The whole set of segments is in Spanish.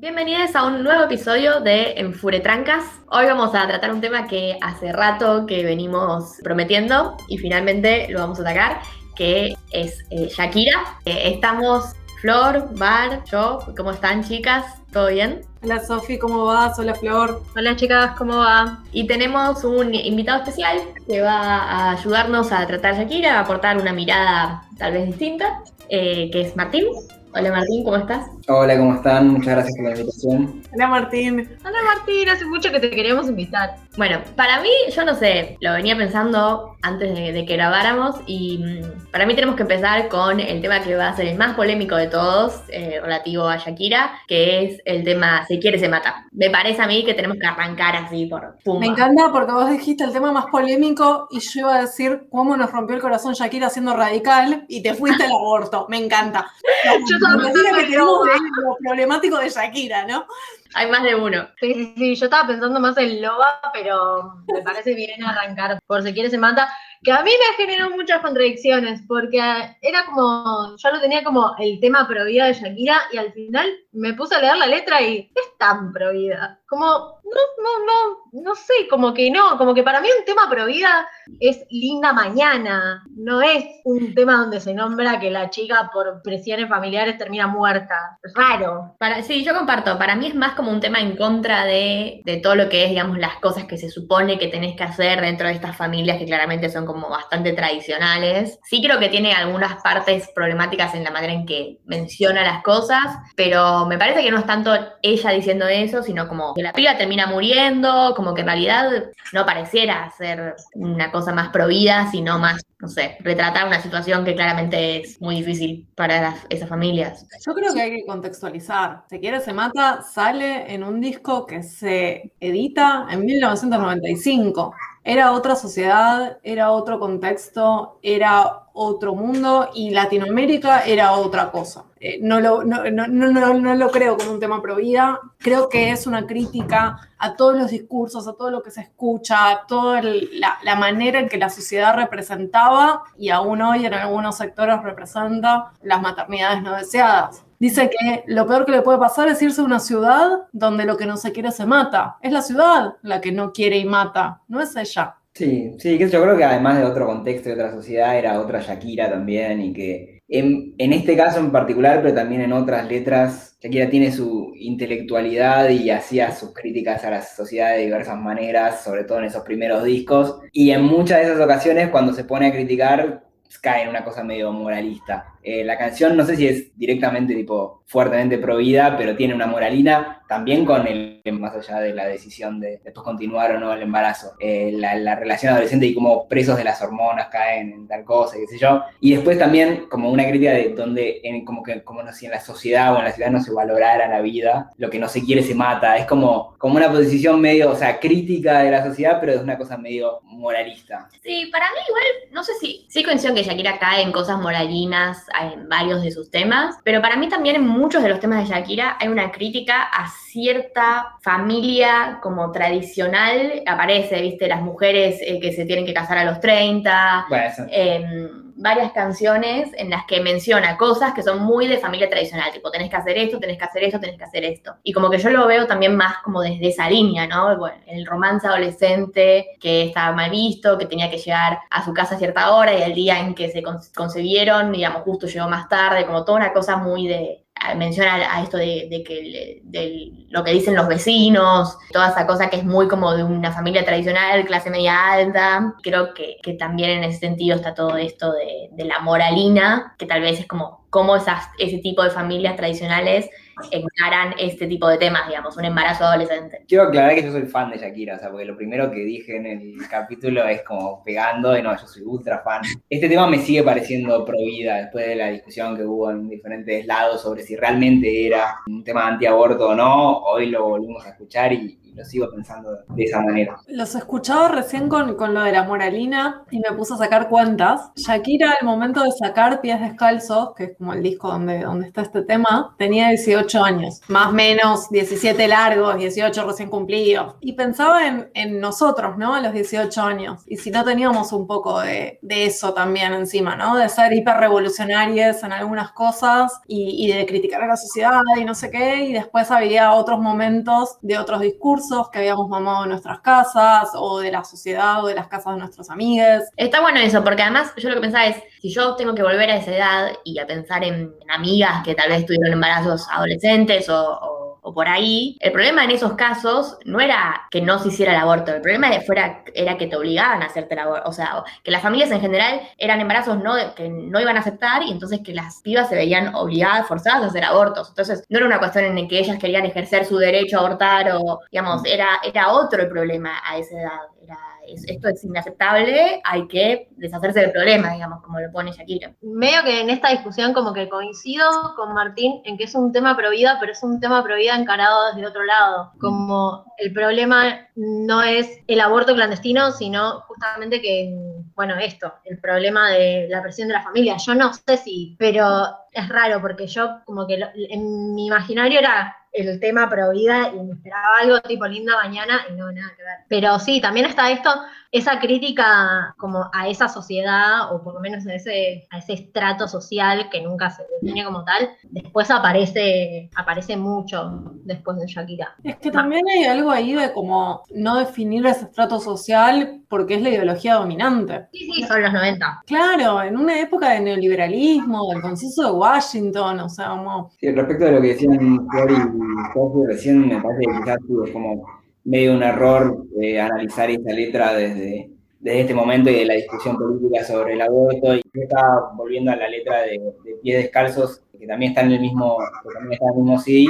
Bienvenidos a un nuevo episodio de Enfuretrancas. Hoy vamos a tratar un tema que hace rato que venimos prometiendo y finalmente lo vamos a atacar, que es eh, Shakira. Eh, estamos Flor, Bar, yo. ¿Cómo están chicas? ¿Todo bien? Hola Sofi, ¿cómo vas? Hola Flor. Hola chicas, ¿cómo va? Y tenemos un invitado especial que va a ayudarnos a tratar Shakira, a aportar una mirada tal vez distinta, eh, que es Martín. Hola Martín, ¿cómo estás? Hola, ¿cómo están? Muchas gracias por la invitación. Hola Martín. Hola Martín, hace mucho que te queríamos invitar. Bueno, para mí, yo no sé, lo venía pensando antes de, que grabáramos y mm, para mí tenemos que empezar con el tema que va a ser el más polémico de todos, eh, relativo a Shakira, que es el tema Se quiere, se mata. Me parece a mí que tenemos que arrancar así por pum. Me encanta porque vos dijiste el tema más polémico y yo iba a decir cómo nos rompió el corazón Shakira siendo radical y te fuiste al aborto. Me encanta. yo también que tenemos lo problemático de Shakira, ¿no? Hay más de uno. Sí, sí, sí, yo estaba pensando más en Loba, pero me parece bien arrancar por si quiere se mata que a mí me generó muchas contradicciones, porque era como, yo lo tenía como el tema prohibida de Shakira, y al final me puse a leer la letra y tan prohibida. Como, no, no, no, no sé, como que no, como que para mí un tema prohibida es Linda Mañana, no es un tema donde se nombra que la chica por presiones familiares termina muerta. Raro. Para, sí, yo comparto, para mí es más como un tema en contra de, de todo lo que es, digamos, las cosas que se supone que tenés que hacer dentro de estas familias que claramente son como bastante tradicionales. Sí creo que tiene algunas partes problemáticas en la manera en que menciona las cosas, pero me parece que no es tanto ella diciendo eso, sino como que la piba termina muriendo, como que en realidad no pareciera ser una cosa más provida, sino más, no sé, retratar una situación que claramente es muy difícil para esas familias. Yo creo que hay que contextualizar. Se quiere, se mata, sale en un disco que se edita en 1995. Era otra sociedad, era otro contexto, era otro mundo y Latinoamérica era otra cosa. Eh, no, lo, no, no, no, lo creo como un tema pro vida, creo que es una crítica a todos los discursos, a todo lo que se escucha, a toda la, la, manera en que la sociedad representaba y aún hoy en algunos sectores representa las maternidades no deseadas. Dice que lo peor que le puede pasar es irse a una ciudad donde lo que no se quiere se mata. Es la ciudad la que no quiere y mata, no es ella. Sí, sí, yo creo que además de otro contexto, de otra sociedad, era otra Shakira también y que en, en, este caso en particular, pero también en otras letras, Shakira tiene su intelectualidad y hacía sus críticas a la sociedad de diversas maneras, sobre todo en esos primeros discos. Y en muchas de esas ocasiones, cuando se pone a criticar, cae en una cosa medio moralista. Eh, la canción no sé si es directamente tipo fuertemente prohibida, pero tiene una moralina también con el, más allá de la decisión de después continuar o no el embarazo, eh, la, relación adolescente y cómo presos de las hormonas caen en tal cosa, qué sé yo. Y después también como una crítica de donde, en, como que como no, si en la sociedad o en la ciudad no se valorara la vida, lo que no se quiere se mata. Es como, como una posición medio, o sea, crítica de la sociedad, pero es una cosa medio moralista. Sí, para mí igual, no sé si, sí coincido que Shakira cae en cosas moralinas en varios de sus temas, pero para mí también en muchos de los temas de Shakira hay una crítica a cierta familia como tradicional, aparece, viste, las mujeres eh, que se tienen que casar a los 30. Bueno, varias canciones en las que menciona cosas que son muy de familia tradicional, tipo, tenés que hacer esto, tenés que hacer esto, tenés que hacer esto. Y como que yo lo veo también más como desde esa línea, ¿no? Bueno, el romance adolescente que estaba mal visto, que tenía que llegar a su casa a cierta hora y el día en que se concebieron, digamos, justo llegó más tarde, como toda una cosa muy de, menciona a esto de, que de lo que dicen los vecinos, toda esa cosa que es muy como de una familia tradicional, clase media alta. Creo que, que también en ese sentido está todo esto de, de la moralina, que tal vez es como cómo esas, ese tipo de familias tradicionales encaran este tipo de temas, digamos, un embarazo adolescente. Quiero aclarar que yo soy fan de Shakira, o sea, porque lo primero que dije en el capítulo es como pegando, y no, yo soy ultra fan. Este tema me sigue pareciendo prohibida después de la discusión que hubo en diferentes lados sobre si realmente era un tema antiaborto o no. Hoy lo volvimos a escuchar y, lo sigo pensando de esa manera. Los escuchaba recién con, con lo de la moralina y me puse a sacar cuentas. Shakira, al momento de sacar Pies Descalzos, que es como el disco donde, donde está este tema, tenía 18 años, más o menos 17 largos, 18 recién cumplidos. Y pensaba en, en nosotros, ¿no? A los 18 años. Y si no teníamos un poco de, de eso también encima, ¿no? De ser hiperrevolucionarios en algunas cosas y de criticar a la sociedad y no sé qué. Y después había otros momentos de otros discursos que habíamos mamado en nuestras casas o de la sociedad o de las casas de nuestros amigos. Está bueno eso, porque además yo lo que pensaba es, si yo tengo que volver a esa edad y a pensar en, amigas que tal vez tuvieron embarazos adolescentes o o por ahí, el problema en esos casos no era que no se hiciera el aborto, el problema fuera, era que te obligaban a hacerte el aborto, o sea, que las familias en general eran embarazos no, que no iban a aceptar y entonces que las pibas se veían obligadas, forzadas a hacer abortos. Entonces, no era una cuestión en que ellas querían ejercer su derecho a abortar o, digamos, era, era otro el problema a esa edad. Era, esto es inaceptable, hay que deshacerse del problema, digamos, como lo pone Shakira. Medio que en esta discusión como que coincido con Martín en que es un tema pro vida, pero es un tema pro vida encarado desde otro lado. Como el problema no es el aborto clandestino, sino justamente que, bueno, esto, el problema de la presión de la familia. Yo no sé si, pero es raro porque yo como que en mi imaginario era el tema pro vida y me esperaba algo tipo linda mañana y no, nada que ver. Pero sí, también está esto, esa crítica como a esa sociedad o por lo menos a ese, a ese estrato social que nunca se define como tal, después aparece, aparece mucho después de Shakira. Es que también hay algo ahí de como no definir ese estrato social porque es la ideología dominante. Sí, sí, son los 90. Claro, en una época de neoliberalismo, del consenso de Washington, o sea, como... Sí, respecto de lo que decían Flor y Jorge recién, me parece que quizás como medio un error eh, analizar esta letra desde, desde este momento y de la discusión política sobre el aborto. Y yo estaba volviendo a la letra de, de Pies Descalzos, que también está en el mismo, que también está en el mismo CD,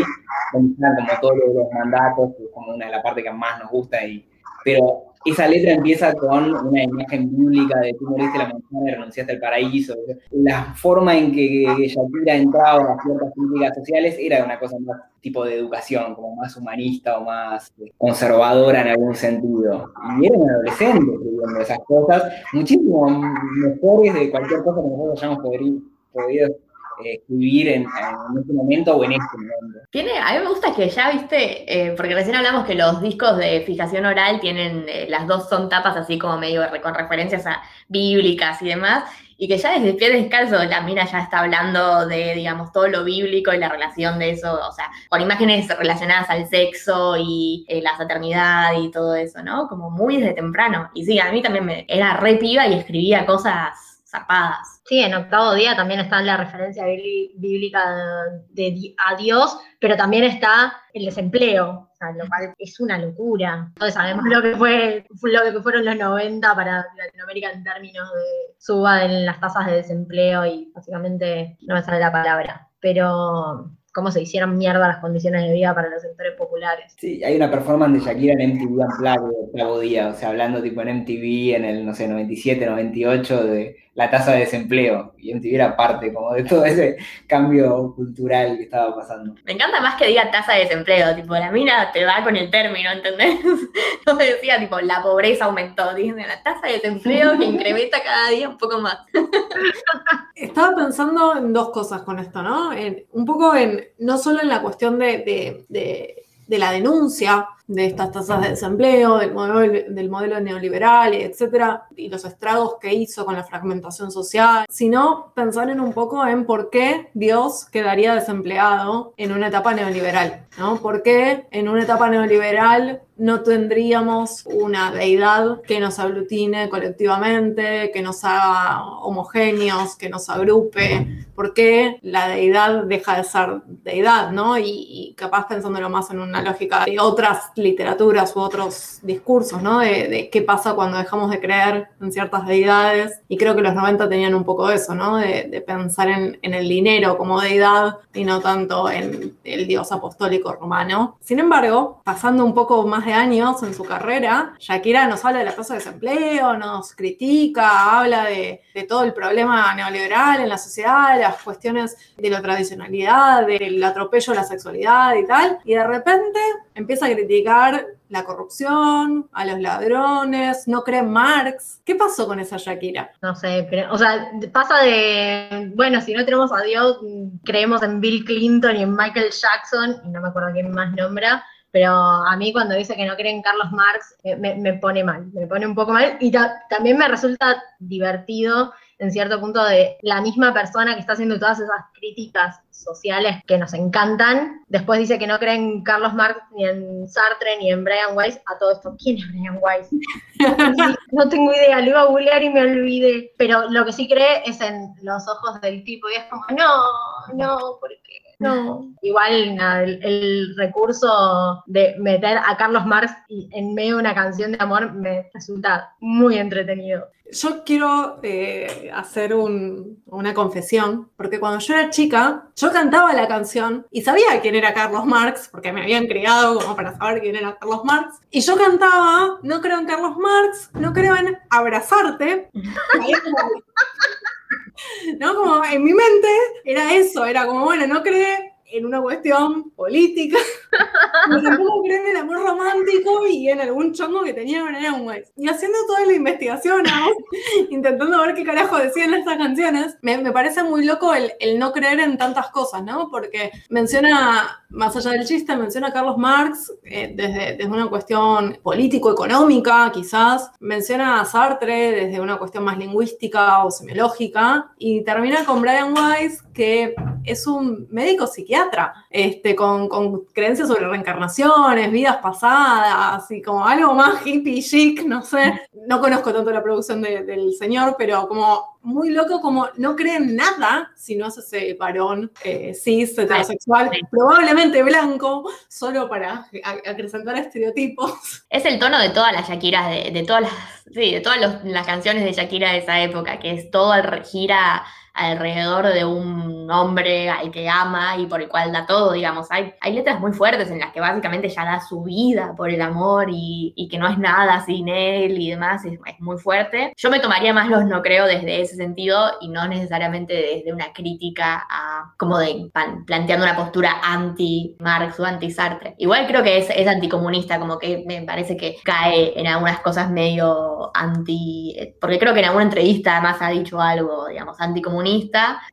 como todos los mandatos, que es como una de las partes que más nos gusta, y, pero esa letra empieza con una imagen bíblica de tú moriste la montaña y renunciaste al paraíso. La forma en que, Shakira entraba a ciertas políticas sociales era una cosa más tipo de educación, como más humanista o más conservadora en algún sentido. Y era un adolescente escribiendo esas cosas, muchísimo mejores de cualquier cosa que nosotros hayamos podido, podido escribir en, en, este momento o en este momento. Tiene, a mí me gusta que ya, viste, eh, porque recién hablamos que los discos de fijación oral tienen, eh, las dos son tapas así como medio con referencias a bíblicas y demás, y que ya desde pie descalzo la mina ya está hablando de, digamos, todo lo bíblico y la relación de eso, o sea, con imágenes relacionadas al sexo y eh, la fraternidad y todo eso, ¿no? Como muy desde temprano. Y sí, a mí también me era re piba y escribía cosas zarpadas. Sí, en octavo día también está la referencia bíblica de, a Dios, pero también está el desempleo, o sea, lo cual es una locura. Todos sabemos lo que fue lo que fueron los 90 para Latinoamérica en términos de suba en las tasas de desempleo y básicamente no me sale la palabra. Pero cómo se hicieron mierda las condiciones de vida para los sectores populares. Sí, hay una performance de Shakira en MTV Unplugged de octavo día, o sea, hablando tipo en MTV en el, no sé, 97, 98 de la tasa de desempleo, y MTV era parte como de todo ese cambio cultural que estaba pasando. Me encanta más que diga tasa de desempleo, tipo, la mina te va con el término, ¿entendés? No me decía, tipo, la pobreza aumentó, dice, la tasa de desempleo que incrementa cada día un poco más. Estaba pensando en dos cosas con esto, ¿no? En, un poco en, no solo en la cuestión de, de, de, de la denuncia, de estas tasas de desempleo, del modelo, del modelo neoliberal, etcétera, y los estragos que hizo con la fragmentación social, sino pensar en un poco en por qué Dios quedaría desempleado en una etapa neoliberal, ¿no? ¿Por qué en una etapa neoliberal no tendríamos una deidad que nos aglutine colectivamente, que nos haga homogéneos, que nos agrupe? ¿Por qué la deidad deja de ser deidad, ¿no? Y, y capaz pensándolo más en una lógica de otras literaturas u otros discursos, ¿no? De, de, qué pasa cuando dejamos de creer en ciertas deidades. Y creo que los 90 tenían un poco eso, ¿no? De, pensar en, en, el dinero como deidad y no tanto en el dios apostólico romano. Sin embargo, pasando un poco más años en su carrera, Shakira nos habla de la tasa de desempleo, nos critica, habla de, de todo el problema neoliberal en la sociedad, las cuestiones de la tradicionalidad, del atropello a la sexualidad y tal, y de repente empieza a criticar la corrupción, a los ladrones, no cree en Marx. ¿Qué pasó con esa Shakira? No sé, o sea, pasa de, bueno, si no tenemos a Dios, creemos en Bill Clinton y en Michael Jackson, y no me acuerdo quién más nombra, pero a mí cuando dice que no cree en Carlos Marx, eh, me, me pone mal, me pone un poco mal, y ta- también me resulta divertido en cierto punto de la misma persona que está haciendo todas esas críticas sociales que nos encantan, después dice que no cree en Carlos Marx, ni en Sartre, ni en Brian Weiss, a todo esto, ¿quién es Brian Weiss? no tengo idea, lo iba a googlear y me olvidé, pero lo que sí cree es en los ojos del tipo, y es como, no, no, ¿por qué? No. Igual nada, el, el recurso de meter a Carlos Marx en medio de una canción de amor me resulta muy entretenido. Yo quiero eh, hacer un- una confesión, porque cuando yo era chica, yo cantaba la canción y sabía quién era Carlos Marx, porque me habían criado como para saber quién era Carlos Marx, y yo cantaba, no creo en Carlos Marx, no creo en abrazarte. ¿No? Como en mi mente era eso, era como, bueno, no cree en una cuestión política, pero tampoco cree en el amor romántico y en algún chongo que tenía con Aaron Weiss. Y haciendo toda la investigación, ¿no? intentando ver qué carajo decían estas canciones, me, me parece muy loco el, el no creer en tantas cosas, ¿no? Porque menciona, más allá del chiste, menciona a Carlos Marx eh, desde, desde una cuestión político-económica, quizás, menciona a Sartre desde una cuestión más lingüística o semiológica, y termina con Brian Weiss, que es un médico psiquiatra, este, con, con creencias sobre reencarnaciones, vidas pasadas, y como algo más hippie chic, no sé. No conozco tanto la producción de- del señor, pero como muy loco, como no cree en nada si no es ese varón eh, cis, heterosexual, sí. probablemente blanco, solo para acrecentar estereotipos. Es el tono de todas las Shakiras, de, de todas las, sí, de todas los- las canciones de Shakira de esa época, que es todo al- gira alrededor de un hombre al que ama y por el cual da todo, digamos. Hay, hay letras muy fuertes en las que básicamente ya da su vida por el amor y, y que no es nada sin él y demás, es, es muy fuerte. Yo me tomaría más los no creo desde ese sentido y no necesariamente desde una crítica a, como de pan- planteando una postura anti-Marx o anti-Sartre. Igual creo que es, es anticomunista, como que me parece que cae en algunas cosas medio anti, porque creo que en alguna entrevista además ha dicho algo, digamos, anticomunista,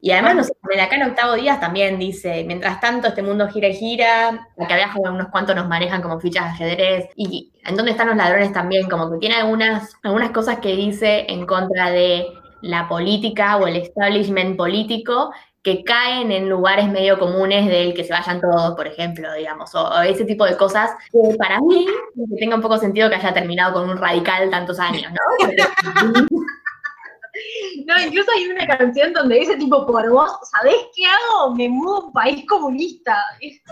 y además, no sé, en acá en Octavo Días también dice, mientras tanto este mundo gira y gira, acá abajo unos cuantos nos manejan como fichas de ajedrez, y en dónde están los ladrones también, como que tiene algunas, algunas cosas que dice en contra de la política o el establishment político que caen en lugares medio comunes del que se vayan todos, por ejemplo, digamos, o, o ese tipo de cosas que para mí que tenga un poco sentido que haya terminado con un radical tantos años, ¿no? No, incluso hay una canción donde dice tipo, por vos, ¿sabés qué hago? Me mudo a un país comunista.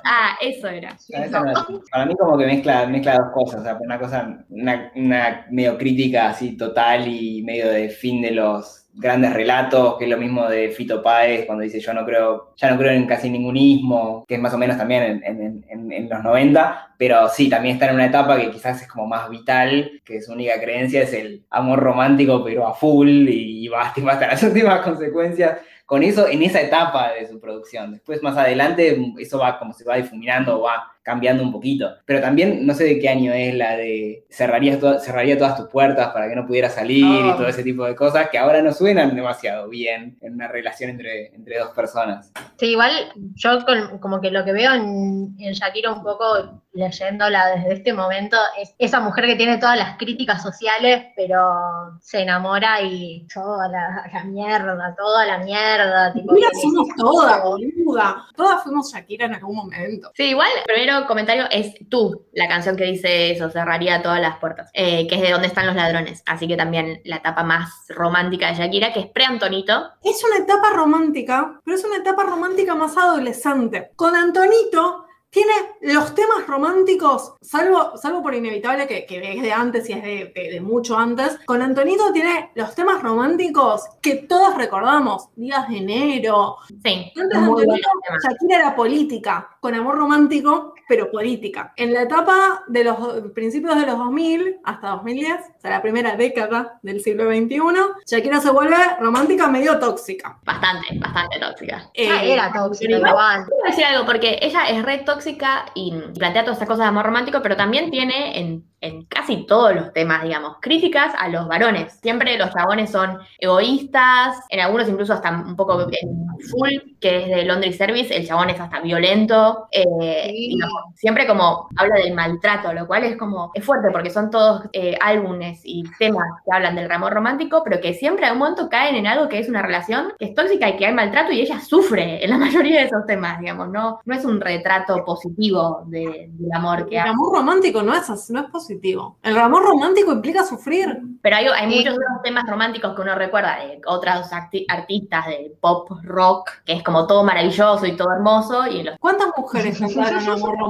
Ah, eso era. No Para mí como que mezcla, mezcla dos cosas, o sea, una cosa, una, una medio crítica así total y medio de fin de los grandes relatos, que es lo mismo de Fito Páez cuando dice yo no creo, ya no creo en casi ningunismo, que es más o menos también en, en- en- los 90, pero sí, también está en una etapa que quizás es como más vital, que su única creencia es el amor romántico, pero a full, y va hasta hasta las últimas consecuencias con eso en esa etapa de su producción. Después, más adelante, eso va como se va difuminando, va cambiando un poquito. Pero también, no sé de qué año es la de cerraría, to- cerraría todas tus puertas para que no pudiera salir y Ah. todo ese tipo de cosas que ahora no suenan demasiado bien en una relación entre, entre dos personas. Sí, igual yo con- como que lo que veo en, en Shakira un poco leyéndola desde este momento es esa mujer que tiene todas las críticas sociales, pero se enamora y toda la, la mierda, toda la mierda. Tipo, Mira, somos todas, boluda. Todas fuimos Shakira en algún momento. Sí, igual, el primero comentario es tú, la canción que dice eso, cerraría todas las puertas, eh, que es de dónde están los ladrones. Así que también la etapa más romántica de Shakira, que es pre-Antonito. Es una etapa romántica, pero es una etapa romántica más adolescente. Con Antonito tiene los temas románticos, salvo, salvo por inevitable que, que es de antes y es de, de- de mucho antes, con Antonito tiene los temas románticos que todos recordamos, Días de enero. Sí, Antes de Antonito. Shakira era política, con amor romántico, pero política. En la etapa de los principios de los 2000 hasta 2010, o sea, la primera década del siglo XXI, Shakira se vuelve romántica medio tóxica. Bastante, bastante tóxica. Ya Eh, era tóxica igual. Quiero decir algo, porque ella es re tóxica y plantea todas estas cosas de amor romántico, pero también tiene en, en casi todos los temas, digamos, críticas a los varones. Siempre los chabones son egoístas, en algunos incluso hasta un poco en Full, que es de Laundry Service, el chabón es hasta violento. eh, Sí. y no, siempre como habla del maltrato, lo cual es como, es fuerte porque son todos eh, álbumes y temas que hablan del amor romántico, pero que siempre a un momento caen en algo que es una relación que es tóxica y que hay maltrato y ella sufre en la mayoría de esos temas, digamos, no, no es un retrato positivo de- del amor que El hay. amor romántico no es, así, no es positivo. El amor romántico implica sufrir. Pero hay, hay Sí. muchos otros temas románticos que uno recuerda de otros acti- artistas de pop rock, que es como todo maravilloso y todo hermoso, y los ¿Cuántas mujeres cantaron amor romántico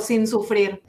sin sufrir?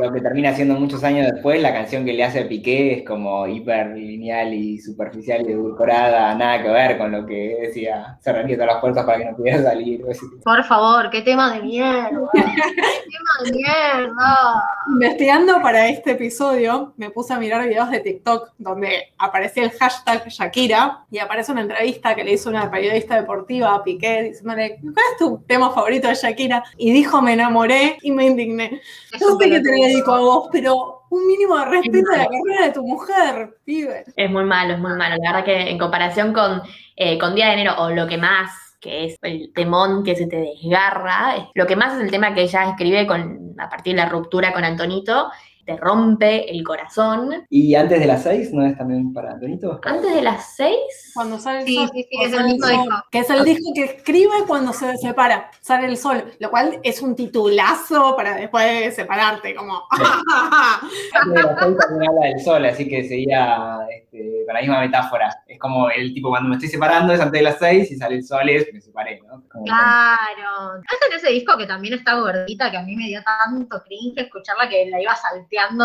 Lo que termina siendo muchos años después, la canción que le hace a Piqué es como hiper lineal y superficial y edulcorada, nada que ver con lo que decía, cerraría todas las puertas para que no pudiera salir. Por favor, qué tema de mierda. qué tema de mierda. Investigando para este episodio, me puse a mirar videos de TikTok donde aparecía el hashtag Shakira y aparece una entrevista que le hizo una periodista deportiva a Piqué diciéndole, ¿cuál es tu tema favorito de Shakira? Y dijo, me enamoré y me indigné. Es Yo sé que te lo pelotudo. Dedico a vos, pero un mínimo de respeto a la carrera de tu mujer, pibe. Es muy malo, es muy malo. La verdad que en comparación con, eh, con Día de Enero, o lo que más, que es el temón que se te desgarra, es- lo que más es el tema que ella escribe con, a partir de la ruptura con Antonito, te rompe el corazón. Y antes de las seis, ¿no es también para Antonito? Antes de las seis, Cuando sale el Sí, sol. sí, sí, es el sale mismo sol, disco. Que es el disco que escribe cuando se separa, sale el sol, lo cual es un titulazo para después de separarte, como... Antes de las seis también habla del sol, así que sería este, con la misma metáfora. Es como el tipo cuando me estoy separando es antes de las seis y sale el sol es me separé, ¿no? Como- Claro. ¿Es en ese disco que también está gordita que a mí me dio tanto cringe escucharla que la iba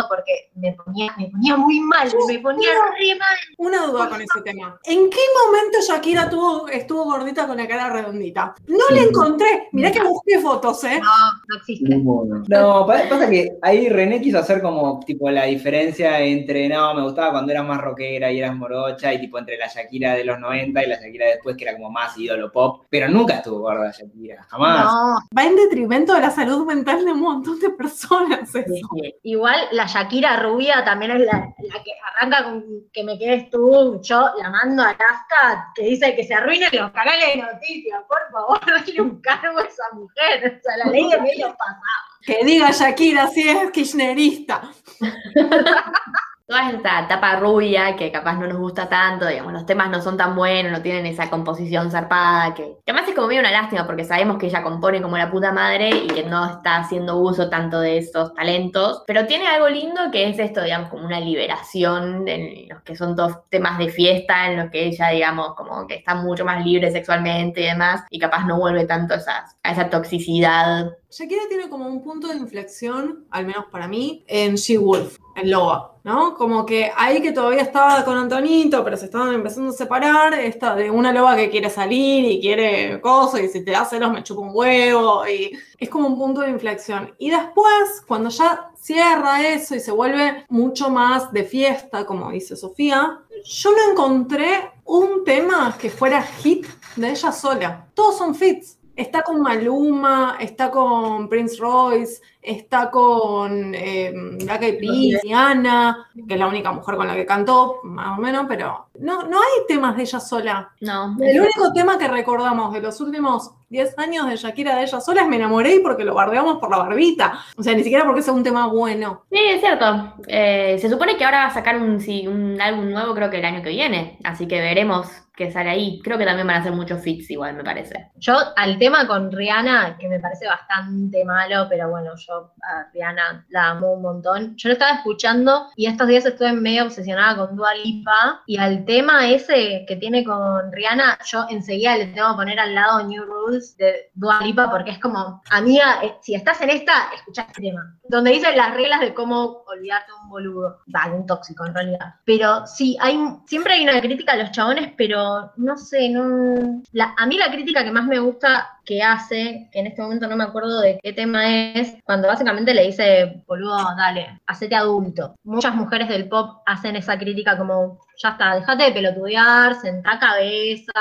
porque me ponía, me ponía muy mal, me ponía re mal. Una duda con ese tema. ¿En qué momento Shakira tuvo, estuvo gordita con la cara redondita? No la encontré. Mirá que busqué fotos, ¿eh? No, no existe. Ninguno. No, pa- pasa que ahí René quiso hacer como tipo la diferencia entre, no, me gustaba cuando eras más rockera y eras morocha, y tipo entre la Shakira de los 90 y la Shakira de después que era como más ídolo pop, pero nunca estuvo gorda Shakira, jamás. No, Va en detrimento de la salud mental de un montón de personas. eso. sí, sí. igual la Shakira rubia también es la, la que arranca con que me quedes tú, yo la mando a Alaska, que dice que se arruinen los canales de noticias, por favor, dale un cargo a esa mujer, o sea, la ley de medios pasa. Que diga Shakira si es kirchnerista. Toda esta etapa rubia que capaz no nos gusta tanto, digamos, los temas no son tan buenos, no tienen esa composición zarpada, que, además es como medio una lástima porque sabemos que ella compone como la puta madre y que no está haciendo uso tanto de estos talentos, pero tiene algo lindo que es esto, digamos, como una liberación en los que son todos temas de fiesta, en los que ella, digamos, como que está mucho más libre sexualmente y demás, y capaz no vuelve tanto esas- a esa toxicidad. Shakira tiene como un punto de inflexión, al menos para mí, en She-Wolf, en Loba, ¿no? Como que ahí que todavía estaba con Antonito, pero se estaban empezando a separar, esta de una loba que quiere salir y quiere cosas, y si te da celos me chupa un huevo, y es como un punto de inflexión. Y después, cuando ya cierra eso y se vuelve mucho más de fiesta, como dice Sofía, yo no encontré un tema que fuera hit de ella sola. Todos son fits. Está con Maluma, está con Prince Royce, está con eh, Black Eyed Peas, Diana, que es la única mujer con la que cantó, más o menos, pero no, no hay temas de ella sola. No, El único tema que recordamos de los últimos 10 años de Shakira de ella sola es Me enamoré y porque lo bardeamos por la barbita. O sea, ni siquiera porque sea un tema bueno. Sí, es cierto. Eh, se supone que ahora va a sacar un, sí, un álbum nuevo, creo que el año que viene. Así que veremos qué sale ahí. Creo que también van a hacer muchos fits igual, me parece. Yo al tema con Rihanna, que me parece bastante malo, pero bueno, yo a Rihanna la amo un montón. Yo lo estaba escuchando y estos días estuve medio obsesionada con Dua Lipa y al tema ese que tiene con Rihanna, yo enseguida le tengo que poner al lado New Rules de Dua Lipa porque es como, amiga, eh, si estás en esta, escucha este tema. Donde dice las reglas de cómo olvidarte de un boludo. Va, un tóxico en realidad. Pero sí, hay, siempre hay una crítica a los chabones, pero no sé, no... La, a mí la crítica que más me gusta que hace, en este momento no me acuerdo de qué tema es, cuando básicamente le dice, boludo, dale, hacete adulto. Muchas mujeres del pop hacen esa crítica como, ya está, dejate de pelotudear, sentá cabeza,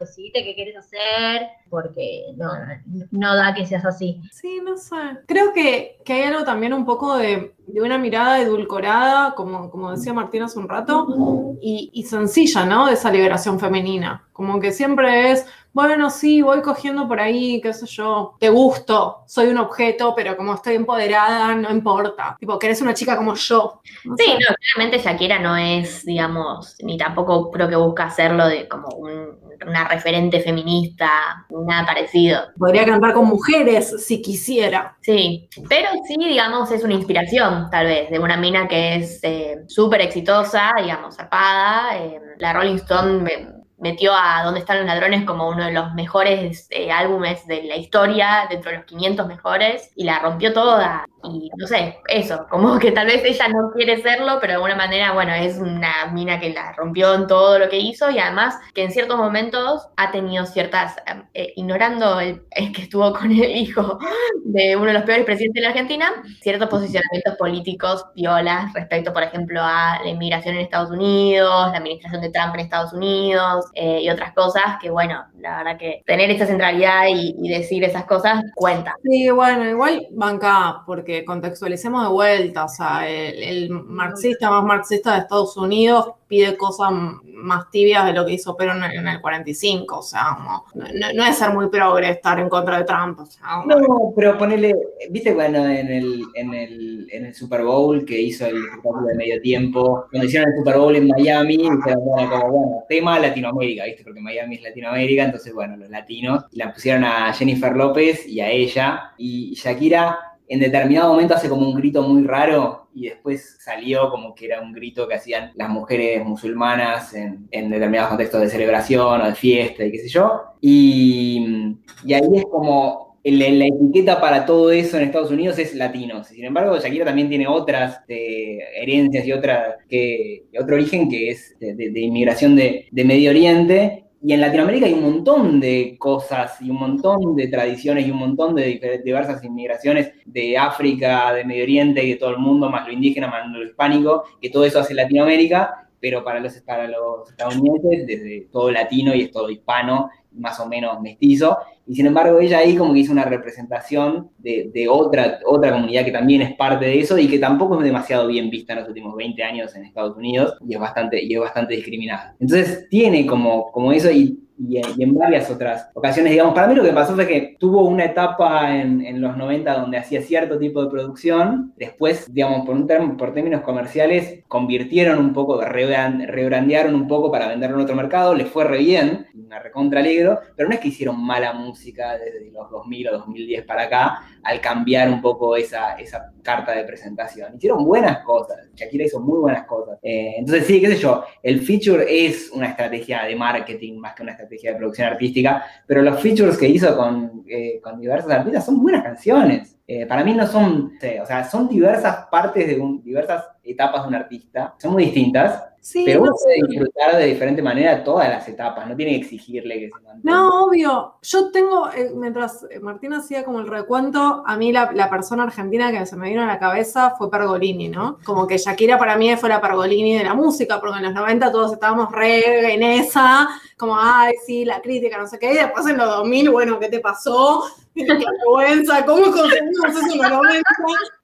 decidite qué quieres hacer, porque no, no da que seas así. Sí, no sé. Creo que, que hay algo también un poco de, de una mirada edulcorada, como, como decía Martín hace un rato, y, y sencilla, ¿no? De esa liberación femenina. Como que siempre es, bueno, sí, voy cogiendo por ahí, qué sé yo, te gusto, soy un objeto, pero como estoy empoderada, no importa. Tipo, que eres una chica como yo. No Sí, sé. no, claramente Shakira no es, digamos, ni tampoco creo que busca hacerlo de como un- una referente feminista, nada parecido. Podría cantar con mujeres si quisiera. Sí, pero sí, digamos, es una inspiración, tal vez, de una mina que es eh, súper exitosa, digamos, zarpada. eh, la Rolling Stone me- metió a Dónde están los ladrones como uno de los mejores eh, álbumes de la historia, dentro de los 500 mejores, y la rompió toda. Y no sé, eso, como que tal vez ella no quiere serlo, pero de alguna manera, bueno, es una mina que la rompió en todo lo que hizo y además que en ciertos momentos ha tenido ciertas, eh, eh, ignorando el, el que estuvo con el hijo de uno de los peores presidentes de la Argentina, ciertos posicionamientos políticos violas respecto, por ejemplo, a la inmigración en Estados Unidos, la administración de Trump en Estados Unidos eh, y otras cosas que, bueno, la verdad que tener esa centralidad y, y decir esas cosas cuenta. Sí, bueno, igual banca, porque contextualicemos de vuelta, o sea, el, el marxista más marxista de Estados Unidos pide cosas más tibias de lo que hizo Perón en, en el 45, o sea, no, no- no es ser muy progre estar en contra de Trump, o sea, No, pero ponele, viste cuando en el, en el, en el Super Bowl que hizo el espectáculo de medio tiempo, cuando hicieron el Super Bowl en Miami, dijeron, bueno, como, bueno, tema Latinoamérica, viste, porque Miami es Latinoamérica, entonces, bueno, los latinos, la pusieron a Jennifer López y a ella, y Shakira en determinado momento hace como un grito muy raro y después salió como que era un grito que hacían las mujeres musulmanas en, en determinados contextos de celebración o de fiesta y qué sé yo. Y, y ahí es como el- la etiqueta para todo eso en Estados Unidos es latinos. Sin embargo, Shakira también tiene otras eh, herencias y otra, que, otro origen que es de, de- de inmigración de, de Medio Oriente. Y en Latinoamérica hay un montón de cosas y un montón de tradiciones y un montón de diversas inmigraciones de África, de Medio Oriente, y de todo el mundo, más lo indígena, más lo hispánico, que todo eso hace Latinoamérica, pero para los, para los estadounidenses, desde todo latino y es todo hispano, más o menos mestizo, y sin embargo ella ahí como que hizo una representación de, de otra, otra comunidad que también es parte de eso y que tampoco es demasiado bien vista en los últimos 20 años en Estados Unidos y es bastante, y es bastante discriminada. Entonces tiene como, como eso y, y, y en varias otras ocasiones, digamos, para mí lo que pasó fue que tuvo una etapa en, en los 90 donde hacía cierto tipo de producción, después, digamos, por, un term- por términos comerciales, convirtieron un poco, rebran- rebrandearon un poco para venderlo en otro mercado, les fue re bien, una recontra alegro, pero no es que hicieron mala música desde los 2000 o 2010 para acá, al cambiar un poco esa, esa carta de presentación. Hicieron buenas cosas, Shakira hizo muy buenas cosas. Eh, entonces, sí, qué sé yo, el feature es una estrategia de marketing más que una estrategia de producción artística, pero los features que hizo con, eh, con diversos artistas son buenas canciones. Eh, para mí no son, o sea, son diversas partes de un, diversas etapas de un artista, son muy distintas, Sí, pero no uno puede disfrutar de diferente manera todas las etapas, no tiene que exigirle que se mantenga. No, obvio. Yo tengo, eh, mientras eh, Martín hacía como el recuento, a mí la, la persona argentina que se me vino a la cabeza fue Pergolini, ¿no? Como que Shakira para mí fue la Pergolini de la música, porque en los 90 todos estábamos re en esa, como, ay, sí, la crítica, no sé qué, y después en los 2000, bueno, ¿qué te pasó? Vergüenza, ¿cómo conseguimos eso en los 90?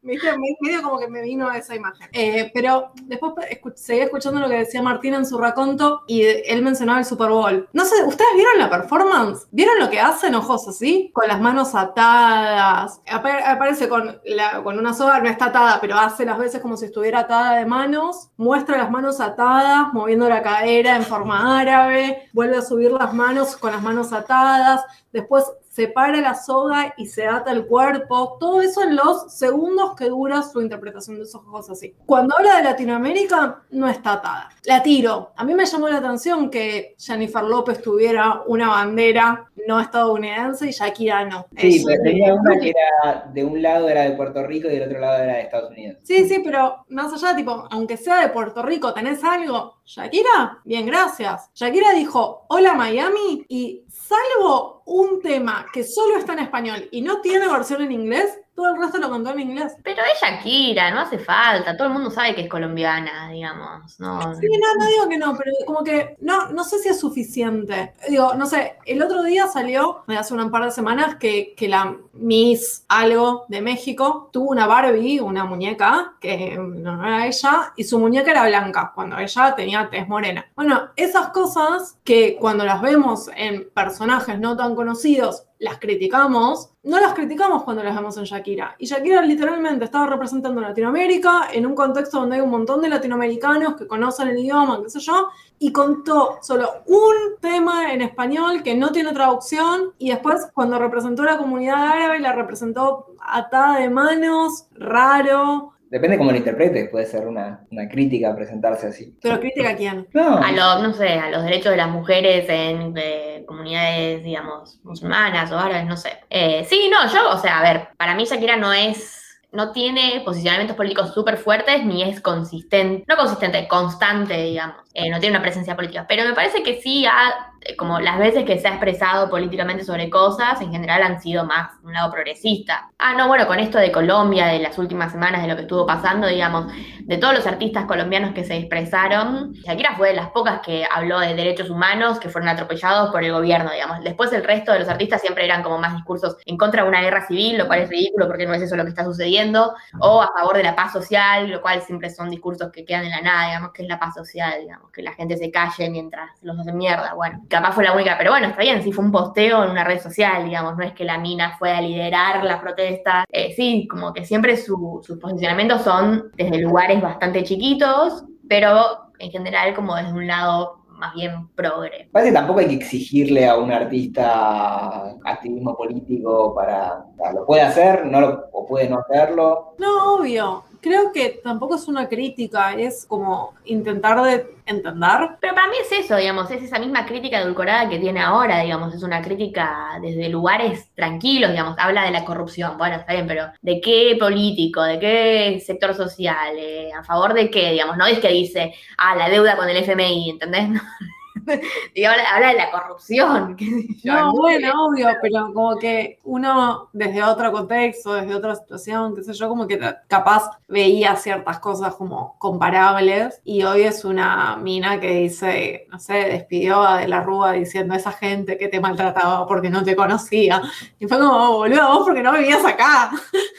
¿Viste? Me- Medio como que me vino esa imagen. Eh, pero después escu- seguí escuchando lo que decía Martín en su raconto y él mencionaba el Super Bowl. No sé, ¿ustedes vieron la performance? ¿Vieron lo que hacen ojos así? Con las manos atadas. Apa- aparece con, con una soga, no está atada, pero hace las veces como si estuviera atada de manos. Muestra las manos atadas, moviendo la cadera en forma árabe. Vuelve a subir las manos con las manos atadas. Después se para la soga y se ata el cuerpo, todo eso en los segundos que dura su interpretación de esos ojos así. Cuando habla de Latinoamérica, no está atada. La tiro. A mí me llamó la atención que Jennifer López tuviera una bandera no estadounidense y Shakira no. Sí, pero tenía una que era de un lado era de Puerto Rico y del otro lado era de Estados Unidos. Sí, sí, pero más allá, tipo, aunque sea de Puerto Rico, ¿tenés algo? Shakira, bien, gracias. Shakira dijo, hola Miami, y salvo un tema que solo está en español y no tiene versión en inglés, todo el resto lo contó en inglés. Pero es Shakira, no hace falta. Todo el mundo sabe que es colombiana, digamos. No, Sí, no, no digo que no, pero como que no, no sé si es suficiente. Digo, no sé, el otro día salió, hace un par de semanas, que, que la Miss algo de México tuvo una Barbie, una muñeca, que no era ella, y su muñeca era blanca, cuando ella tenía tez morena. Bueno, esas cosas que cuando las vemos en personajes no tan conocidos, las criticamos, no las criticamos cuando las vemos en Shakira. Y Shakira literalmente estaba representando Latinoamérica en un contexto donde hay un montón de latinoamericanos que conocen el idioma, qué sé yo, y contó solo un tema en español que no tiene traducción y después cuando representó a la comunidad árabe la representó atada de manos, raro, Depende cómo lo interpretes, puede ser una, una crítica presentarse así. pero crítica a quién. No, a los, no sé, a los derechos de las mujeres en eh, comunidades, digamos, musulmanas o árabes, no sé. Eh, sí, no, yo, o sea, a ver, para mí Shakira no es, no tiene posicionamientos políticos súper fuertes ni es consistente, no consistente, constante, digamos. Eh, no tiene una presencia política, pero me parece que sí ha, eh, como las veces que se ha expresado políticamente sobre cosas, en general han sido más un lado progresista. Ah, no, bueno, con esto de Colombia, de las últimas semanas, de lo que estuvo pasando, digamos, de todos los artistas colombianos que se expresaron, Shakira fue de las pocas que habló de derechos humanos que fueron atropellados por el gobierno, digamos. Después el resto de los artistas siempre eran como más discursos en contra de una guerra civil, lo cual es ridículo porque no es eso lo que está sucediendo, o a favor de la paz social, lo cual siempre son discursos que quedan en la nada, digamos, que es la paz social, digamos, que la gente se calle mientras los hacen mierda. Bueno, capaz fue la única, pero bueno, está bien, sí fue un posteo en una red social, digamos, no es que la mina fue a liderar la protesta. Eh, sí, como que siempre su- sus posicionamientos son desde lugares bastante chiquitos, pero en general como desde un lado más bien progre. Parece que tampoco hay que exigirle a un artista activismo político para, para- lo puede hacer, no lo, o puede no hacerlo. No, obvio. Creo que tampoco es una crítica, es como intentar de entender. Pero para mí es eso, digamos, es esa misma crítica edulcorada que tiene ahora, digamos, es una crítica desde lugares tranquilos, digamos, habla de la corrupción, bueno, está bien, pero ¿de qué político? ¿De qué sector social? Eh, ¿A favor de qué? Digamos, no es que dice, ah, la deuda con el FMI, ¿entendés? y habla, habla de la corrupción. yo, No, bueno, obvio, pero como que uno desde otro contexto, desde otra situación, qué sé yo, como que capaz veía ciertas cosas como comparables y hoy es una mina que dice, no sé, despidió a De la Rúa diciendo esa gente que te maltrataba porque no te conocía. Y fue como, boludo, vos porque no vivías acá,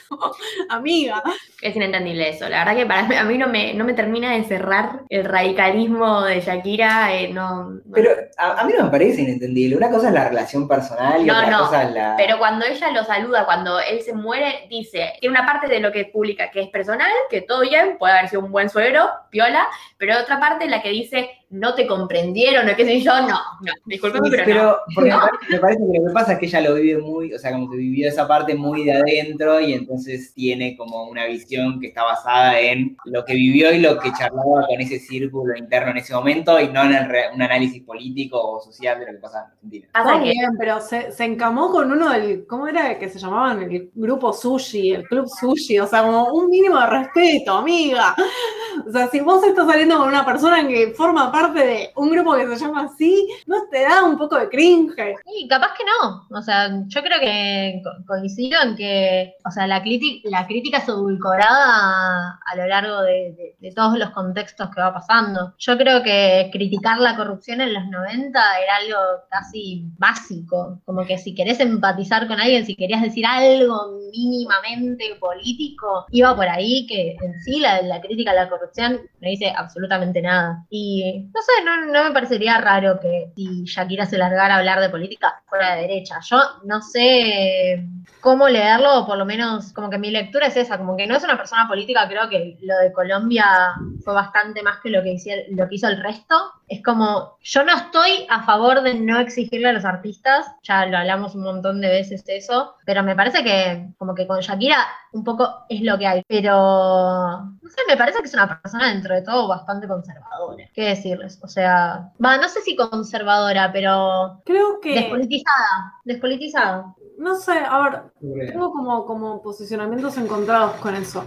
amiga. Es inentendible eso. La verdad que para mí, a mí no me, no me termina de cerrar el radicalismo de Shakira. eh, no, no. Pero a, a mí no me parece inentendible. Una cosa es la relación personal y No, otra no, cosa es la... Pero cuando ella lo saluda, cuando él se muere, dice, tiene una parte de lo que publica que es personal, que todo bien, puede haber sido un buen suegro, piola, pero otra parte la que dice, no te comprendieron o qué sé yo, no, no, discúlpame, Sí, pero, no. porque me parece- me parece que lo que pasa es que ella lo vive muy, o sea, como que vivió esa parte muy de adentro y entonces tiene como una visión que está basada en lo que vivió y lo que charlaba con ese círculo interno en ese momento y no en el re- un análisis político o social de lo que pasa en Argentina. Pasa que pero se, se encamó con uno del, ¿cómo era que se llamaban? El grupo sushi, el club sushi, o sea, como un mínimo de respeto, amiga. O sea, si vos estás saliendo con una persona que forma parte de un grupo que se llama así, ¿no te da un poco de cringe? Y capaz que no. O sea, yo creo que co- coincido en que, o sea, la, la crítica es edulcorada a lo largo de todos los contextos que va pasando. Yo creo que criticar la corrupción en los 90 era algo casi básico. Como que si querés empatizar con alguien, si querías decir algo mínimamente político, iba por ahí que en sí la, la crítica a la corrupción no dice absolutamente nada. Y no sé, no, no me parecería raro que si Shakira se largara a hablar de política fuera de derecha. Yo no sé cómo leerlo, o por lo menos como que mi lectura es esa, como que no es una persona política, creo que lo de Colombia fue bastante más que lo que, hizo, lo que hizo el resto. Es como, yo no estoy a favor de no exigirle a los artistas, ya lo hablamos un montón de veces eso, pero me parece que como que con Shakira un poco es lo que hay. Pero, no sé, me parece que es una persona dentro de todo bastante conservadora. ¿Qué decirles? O sea, va, no sé si conservadora, pero... Creo que... Despolitizada, despolitizada. No sé, a ver, tengo como, como posicionamientos encontrados con eso,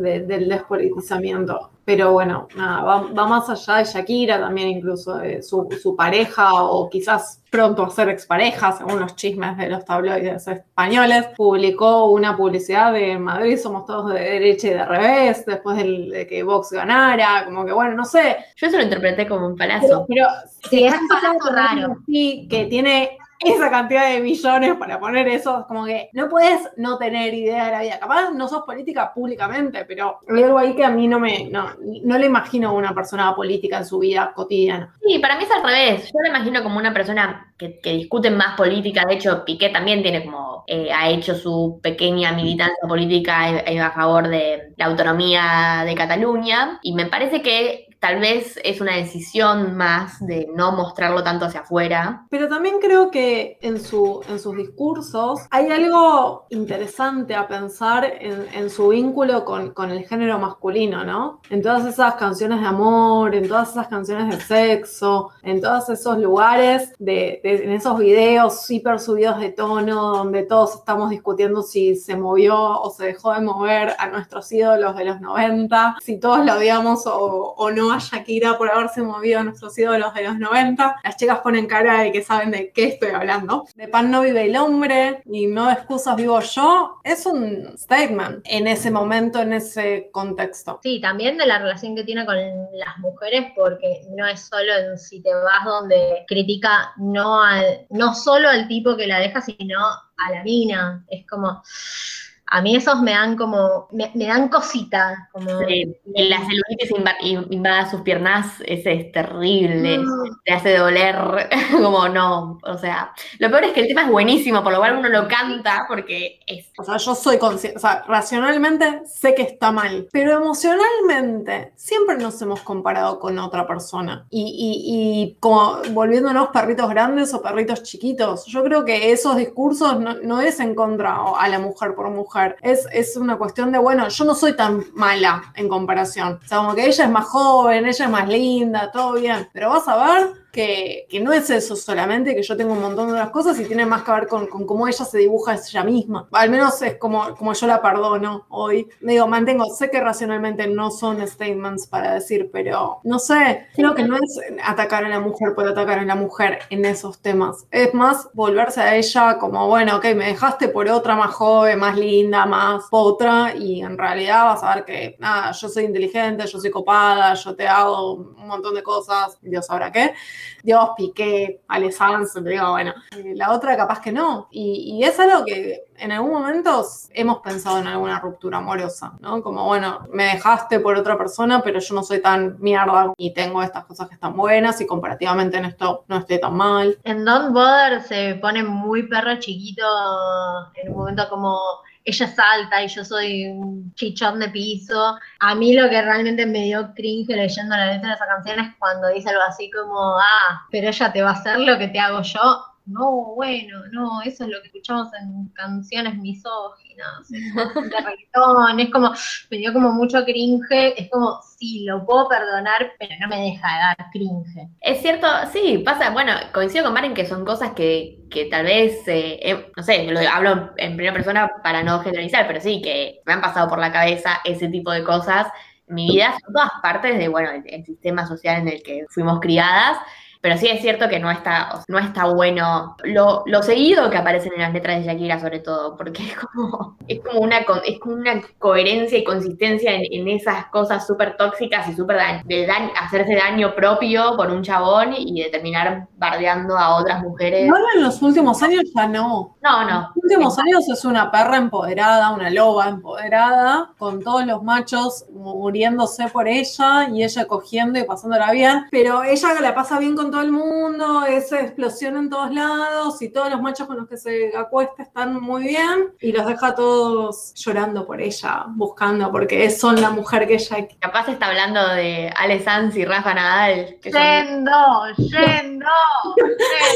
del despolitizamiento. Pero bueno, nada, va, más allá de Shakira también, incluso de su, su, pareja o quizás pronto a ser expareja, según los chismes de los tabloides españoles. Publicó una publicidad de Madrid somos todos de derecha y de revés, después de que Vox ganara, como que bueno, no sé. Yo eso lo interpreté como un palazo. Pero, sí, es un palazo raro. Sí, que tiene esa cantidad de millones para poner eso, como que no puedes no tener idea de la vida. Capaz no sos política públicamente, pero hay algo ahí que a mí no me, no, no le imagino a una persona política en su vida cotidiana. Sí, para mí es al revés. Yo le imagino como una persona que, que discute más política. De hecho, Piqué también tiene como, eh, ha hecho su pequeña militancia política a favor de la autonomía de Cataluña. Y me parece que tal vez es una decisión más de no mostrarlo tanto hacia afuera. Pero también creo que en, su, en sus discursos hay algo interesante a pensar en, su vínculo con, el género masculino, ¿no? En todas esas canciones de amor, en todas esas canciones de sexo, en todos esos lugares, de, en esos videos hiper subidos de tono, donde todos estamos discutiendo si se movió o se dejó de mover a nuestros ídolos de los 90, si todos lo odiamos o, o no a Shakira por haberse movido a nuestros ídolos de los 90. Las chicas ponen cara de que saben de qué estoy hablando. De pan no vive el hombre y no de excusas vivo yo. Es un statement en ese momento, en ese contexto. Sí, también de la relación que tiene con las mujeres, porque no es solo en si te vas donde critica no, al, no solo al tipo que la deja, sino a la mina. Es como a mí esos me dan como, me, dan cosita. Como, la celulitis invada sus piernas, ese es terrible, te hace doler, como no, o sea, lo peor es que el tema es buenísimo, por lo cual uno lo canta porque es... O sea, yo soy consciente, o sea, racionalmente sé que está mal, pero emocionalmente siempre nos hemos comparado con otra persona. Y, y, como volviéndonos perritos grandes o perritos chiquitos, yo creo que esos discursos no, no es en contra a la mujer por mujer es, una cuestión de, bueno, yo no soy tan mala en comparación. O sea, como que ella es más joven, ella es más linda, todo bien. Pero vas a ver que, no es eso solamente, que yo tengo un montón de otras cosas y tiene más que ver con, cómo ella se dibuja ella misma. Al menos es como, como yo la perdono hoy. Me digo, mantengo, sé que racionalmente no son statements para decir, pero no sé, creo que no es atacar a la mujer por atacar a la mujer en esos temas. Es más volverse a ella como, bueno, ok, me dejaste por otra más joven, más linda, más otra, y en realidad vas a ver que, nada, yo soy inteligente, yo soy copada, yo te hago un montón de cosas, Dios sabrá qué. Dios, Piqué, Alessandro, digo, bueno, eh, la otra capaz que no. Y, y, es algo que en algún momento hemos pensado en alguna ruptura amorosa, ¿no? Como, bueno, me dejaste por otra persona, pero yo no soy tan mierda y tengo estas cosas que están buenas y comparativamente en esto no estoy tan mal. En Don't Bother se pone muy perro chiquito en un momento como ella es alta y yo soy un chichón de piso. A mí lo que realmente me dio cringe leyendo la letra de esa canción es cuando dice algo así como, ah, pero ella te va a hacer lo que te hago yo. No, bueno, no, eso es lo que escuchamos en canciones misóginas, de reggaetón, es como, me dio como mucho cringe, es como, sí, lo puedo perdonar, pero no me deja de dar cringe. Es cierto, sí, pasa, bueno, coincido con Maren que son cosas que, que tal vez, eh, eh, no sé, lo hablo en primera persona para no generalizar, pero sí, que me han pasado por la cabeza ese tipo de cosas en mi vida, son todas partes de, bueno, el sistema social en el que fuimos criadas, pero sí es cierto que no está, no está bueno lo, lo, seguido que aparecen en las letras de Shakira, sobre todo, porque es como, es como, una, es como una coherencia y consistencia en, esas cosas súper tóxicas y súper de hacerse daño propio por un chabón y de terminar bardeando a otras mujeres. No, en los últimos años ya no. No, no. En los últimos años es una perra empoderada, una loba empoderada, con todos los machos muriéndose por ella y ella cogiendo y pasándola bien. Pero ella la pasa bien con todo el mundo, es explosión en todos lados y todos los machos con los que se acuesta están muy bien y los deja todos llorando por ella, buscando, porque son la mujer que ella Capaz está hablando de Ale Sanz y Rafa Nadal. que son- Yendo, yendo,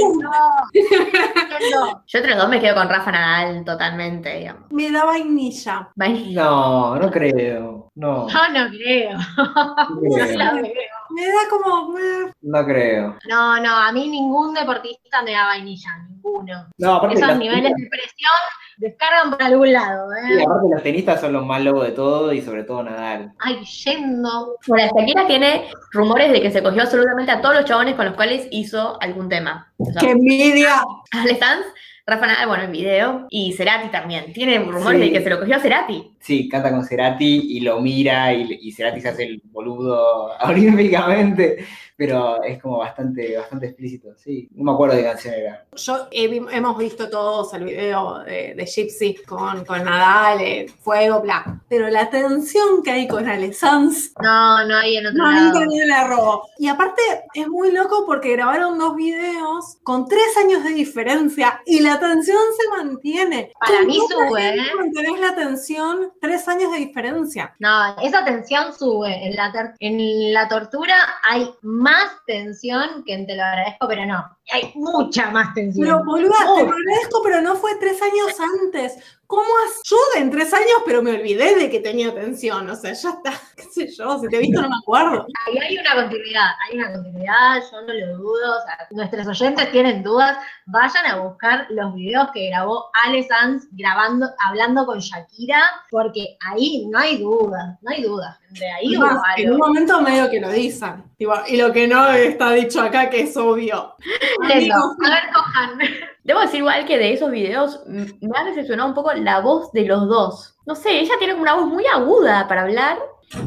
yendo, yendo. Yo entre los dos me quedo con Rafa Nadal totalmente, digamos. me da vainilla. Vainilla. No, no creo. No, Yo no creo. no No creo. la veo. Me da como... No creo. No, no, a mí ningún deportista me da vainilla, ninguno. No, aparte Esos niveles de presión descargan por algún lado, Sí, ¿eh? aparte los tenistas son los más lobos de todo y sobre todo Nadal. Ay, yendo. Bueno, Shakira tiene rumores de que se cogió absolutamente a todos los chabones con los cuales hizo algún tema. O sea, ¡Qué envidia! Ale Sanz, Rafa Nadal, bueno, el video, y Cerati también. Tiene rumores Sí. de que se lo cogió a Cerati. Sí, canta con Cerati y lo mira y, y Cerati se hace el boludo olímpicamente, pero es como bastante, bastante explícito, sí. No me acuerdo de qué canción era. Yo he hemos visto todos el video de, de Gypsy con, con Nadal, eh, fuego, bla. Pero la tensión que hay con Ale Sanz, No, no hay en otro no, lado. nunca ni la robo. Y aparte es muy loco porque grabaron dos videos con tres años de diferencia y la tensión se mantiene. Para ¿Con mí sube, ¿eh? Mantenés la tensión tres años de diferencia. No, esa tensión sube. En la, en la tortura hay más tensión que en te lo agradezco, pero no. Hay mucha más tensión. Pero boluda, te lo agradezco, pero no fue tres años antes. ¿Cómo has? Yo en tres años, pero me olvidé de que tenía tensión. O sea, ya está. ¿Qué sé yo? Si te he visto, no me acuerdo. Ahí hay una continuidad, hay una continuidad, yo no lo dudo. O sea, nuestros oyentes tienen dudas, vayan a buscar los videos que grabó Ale Sanz grabando, hablando con Shakira, porque ahí no hay dudas, no hay dudas, gente. Ahí Es hubo en un momento medio que lo dicen. Y lo que no está dicho acá, que es obvio. Amigos, A ver, cojan. Debo decir igual que de esos videos me ha decepcionado un poco la voz de los dos. No sé, ella tiene como una voz muy aguda para hablar.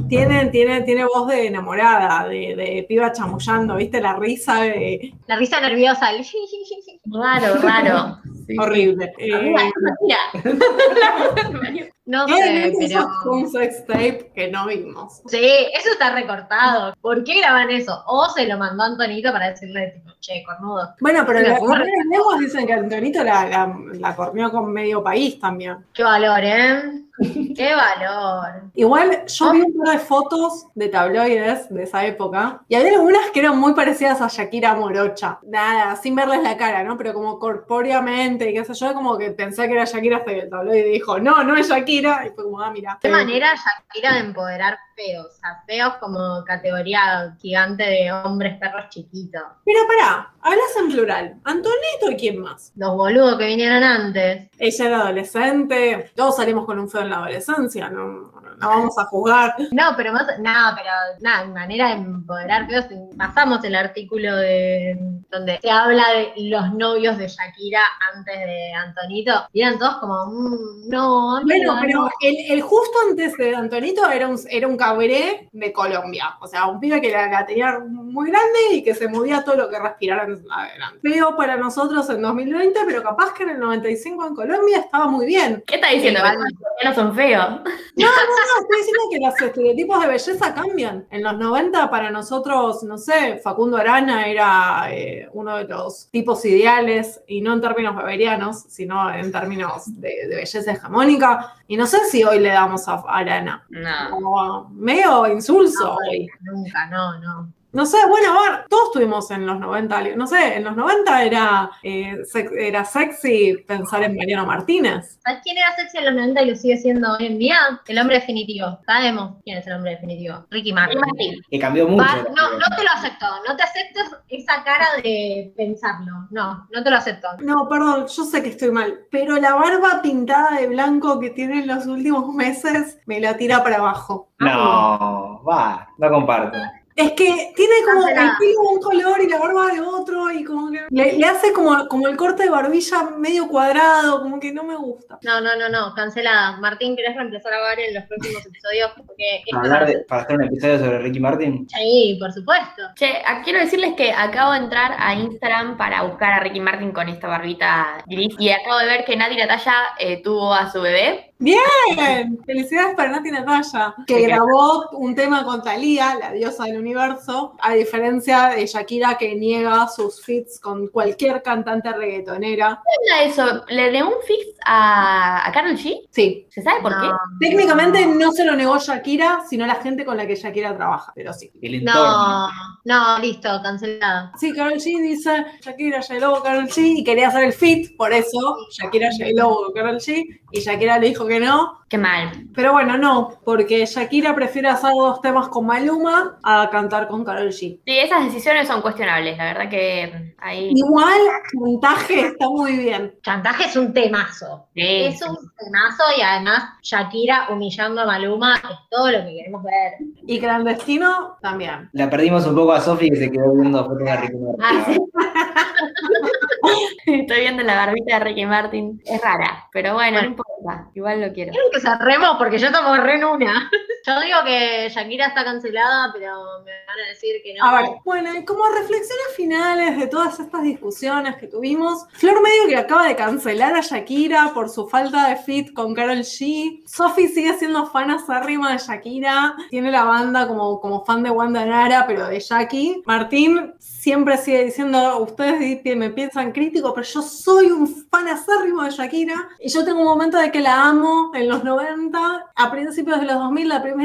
Tiene, tiene, tiene voz de enamorada, de, de piba chamullando, ¿viste? La risa de... La risa nerviosa. el Raro, raro. Sí. horrible. Eh, Mira. No sé, pero. un sex tape que no vimos. Sí, eso está recortado. ¿Por qué graban eso? O se lo mandó Antonito para decirle, tipo, che, cornudo. Bueno, pero primeras lenguas dicen que Antonito la, la, la corneó con medio país también. Qué valor, ¿eh? Qué valor. Igual yo vi un par de fotos de tabloides de esa época y había algunas que eran muy parecidas a Shakira Morocha. Nada, sin verles la cara, ¿no? Pero como corpóreamente y qué sé yo, como que pensé que era Shakira hasta que el tabloide dijo, no, no es Shakira. Y fue como, ah, mira. Qué manera Shakira de empoderar feos. O sea, feos como categoría gigante de hombres perros chiquitos. Pero pará, hablas en plural. ¿Antonito y quién más? Los boludos que vinieron antes. Ella era adolescente, todos salimos con un feo en la adolescencia, no, no vamos a juzgar. No, pero más, nada, pero nada, manera de empoderar feos. Pasamos el artículo de donde se habla de los novios de Shakira antes de Antonito. Y eran todos como, "Mm, no, Bueno, pero no". el, el justo antes de Antonito era un, era un cabré de Colombia. O sea, un pibe que la, la tenía muy grande y que se movía todo lo que respiraran adelante. Feo para nosotros en 2020, pero capaz que en el 95 en Colombia estaba muy bien. ¿Qué está diciendo? Sí, ¿Que los colombianos son feos? No, no, estoy diciendo que los estereotipos de belleza cambian. En los 90 para nosotros, no sé, Facundo Arana era eh, uno de los tipos ideales, y no en términos beberianos, sino en términos de, de belleza hegemónica. Y no sé si hoy le damos a Arana. No. Como medio insulso No, hoy. Nunca, no, no. No sé, bueno, a ver, todos tuvimos en los 90, no sé, en los 90 era, eh, sex- era sexy pensar en Mariano Martínez. ¿Sabes quién era sexy en los 90 y lo sigue siendo hoy en día? El hombre definitivo. Sabemos quién es el hombre definitivo. Ricky Martin. Que cambió mucho. Va- no, no te lo acepto. No te acepto esa cara de pensarlo. No, no te lo acepto. No, perdón, yo sé que estoy mal, pero la barba pintada de blanco que tiene en los últimos meses me la tira para abajo. No, va, no comparto. Es que tiene como el pelo de un color y la barba de otro y como que le, le hace como, como el corte de barbilla medio cuadrado, como que no me gusta. No, no, no, no, cancelada. Martín, ¿querés reemplazar a Vare en los próximos episodios? Porque hablar de- para hacer un episodio sobre Ricky Martin. Sí, por supuesto. Che, ah, quiero decirles que acabo de entrar a Instagram para buscar a Ricky Martin con esta barbita gris y acabo de ver que Nati Natalia eh, tuvo a su bebé. Bien, felicidades para Nati Natalia, que Sí, grabó un tema con Thalía, la diosa del universo, a diferencia de Shakira que niega sus feats con cualquier cantante reggaetonera. ¿Qué onda eso? ¿Le dio un fix a, a Karol G? Sí, ¿Se sabe por qué? Técnicamente no se lo negó Shakira, sino la gente con la que Shakira trabaja, pero sí. El entorno. No, no, listo, cancelada. Sí, Karol G dice Shakira, J-Lo, Karol G y quería hacer el fit, por eso Shakira, J-Lo, Karol G y Shakira le dijo que no. Qué mal. Pero bueno, no, porque Shakira prefiere hacer dos temas con Maluma a cantar con Karol G. Sí, esas decisiones son cuestionables, la verdad que mm, ahí... Igual, montaje está muy bien. Chantaje es un temazo. Sí, Es un temazo y además Shakira humillando a Maluma es todo lo que queremos ver. Y clandestino también. La perdimos un poco a Sofi que se quedó viendo fotos de Ricky Martin. Ah, sí. Estoy viendo la barbita de Ricky Martin. Es rara, pero bueno, no importa. Igual lo quiero. Que cerremos porque ya estamos re en una. Yo digo que Shakira está cancelada, pero me van a decir que no. A ver, bueno, y como reflexiones finales de todas estas discusiones que tuvimos, Flor medio que acaba de cancelar a Shakira por su falta de fit con Karol G. Sophie sigue siendo fan acérrima de Shakira, tiene la banda como, como fan de Wanda Nara, pero de Jackie. Martín siempre sigue diciendo, ustedes me piensan crítico, pero yo soy un fan acérrimo de Shakira. Y yo tengo un momento de que la amo en los 90, a principios de los 2000, la primera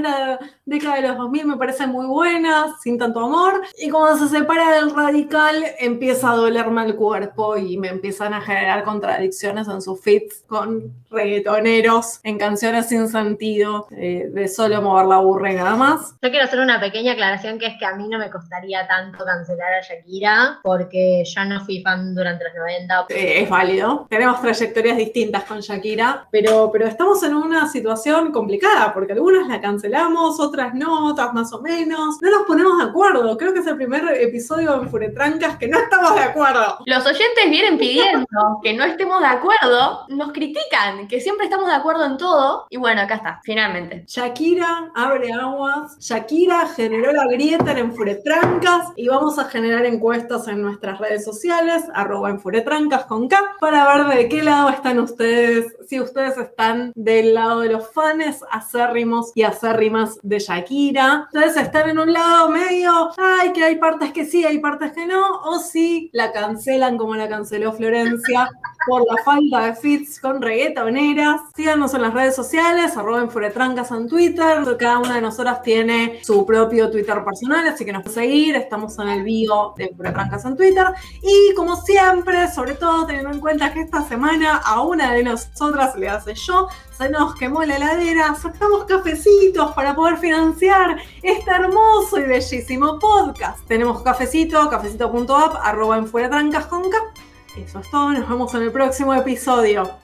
década de los 2000 me parece muy buena, sin tanto amor. Y cuando se separa del radical, empieza a dolerme el cuerpo y me empiezan a generar contradicciones en sus feats con reggaetoneros, en canciones sin sentido, eh, de solo mover la burra y nada más. Yo quiero hacer una pequeña aclaración que es que a mí no me costaría tanto cancelar a Shakira porque yo no fui fan durante los 90. Eh, es válido. Tenemos trayectorias distintas con Shakira, pero, pero estamos en una situación complicada porque algunas la cancelamos, otras no, otras más o menos. No nos ponemos de acuerdo. Creo que es el primer episodio en Furetrancas que no estamos de acuerdo. Los oyentes vienen pidiendo que no estemos de acuerdo, nos critican, que siempre estamos de acuerdo en todo. Y bueno, acá está, finalmente. Shakira abre aguas, Shakira generó la grieta en Enfuretrancas y vamos a generar encuestas en nuestras redes sociales, arroba Enfuretrancas con K, para ver de qué lado están ustedes, si ustedes están del lado de los fans acérrimos y acérrimas de Shakira, ustedes están en un lado medio, ay, que hay partes que sí, hay partes que no, o si la cancelan como la canceló Florencia por la falta de fits con reggaetoneras. Síganos en las redes sociales, arroba Enfuretrancas en Twitter. Cada una de nosotras tiene su propio Twitter personal, así que nos pueden seguir. Estamos en el bio de Enfuretrancas en Twitter. Y como siempre, sobre todo teniendo en cuenta que esta semana a una de nosotras le hace yo, se nos quemó la heladera, sacamos cafecitos para poder financiar este hermoso y bellísimo podcast. Tenemos cafecito, cafecito.app, arroba Enfuretrancas con K. Eso es todo, nos vemos en el próximo episodio.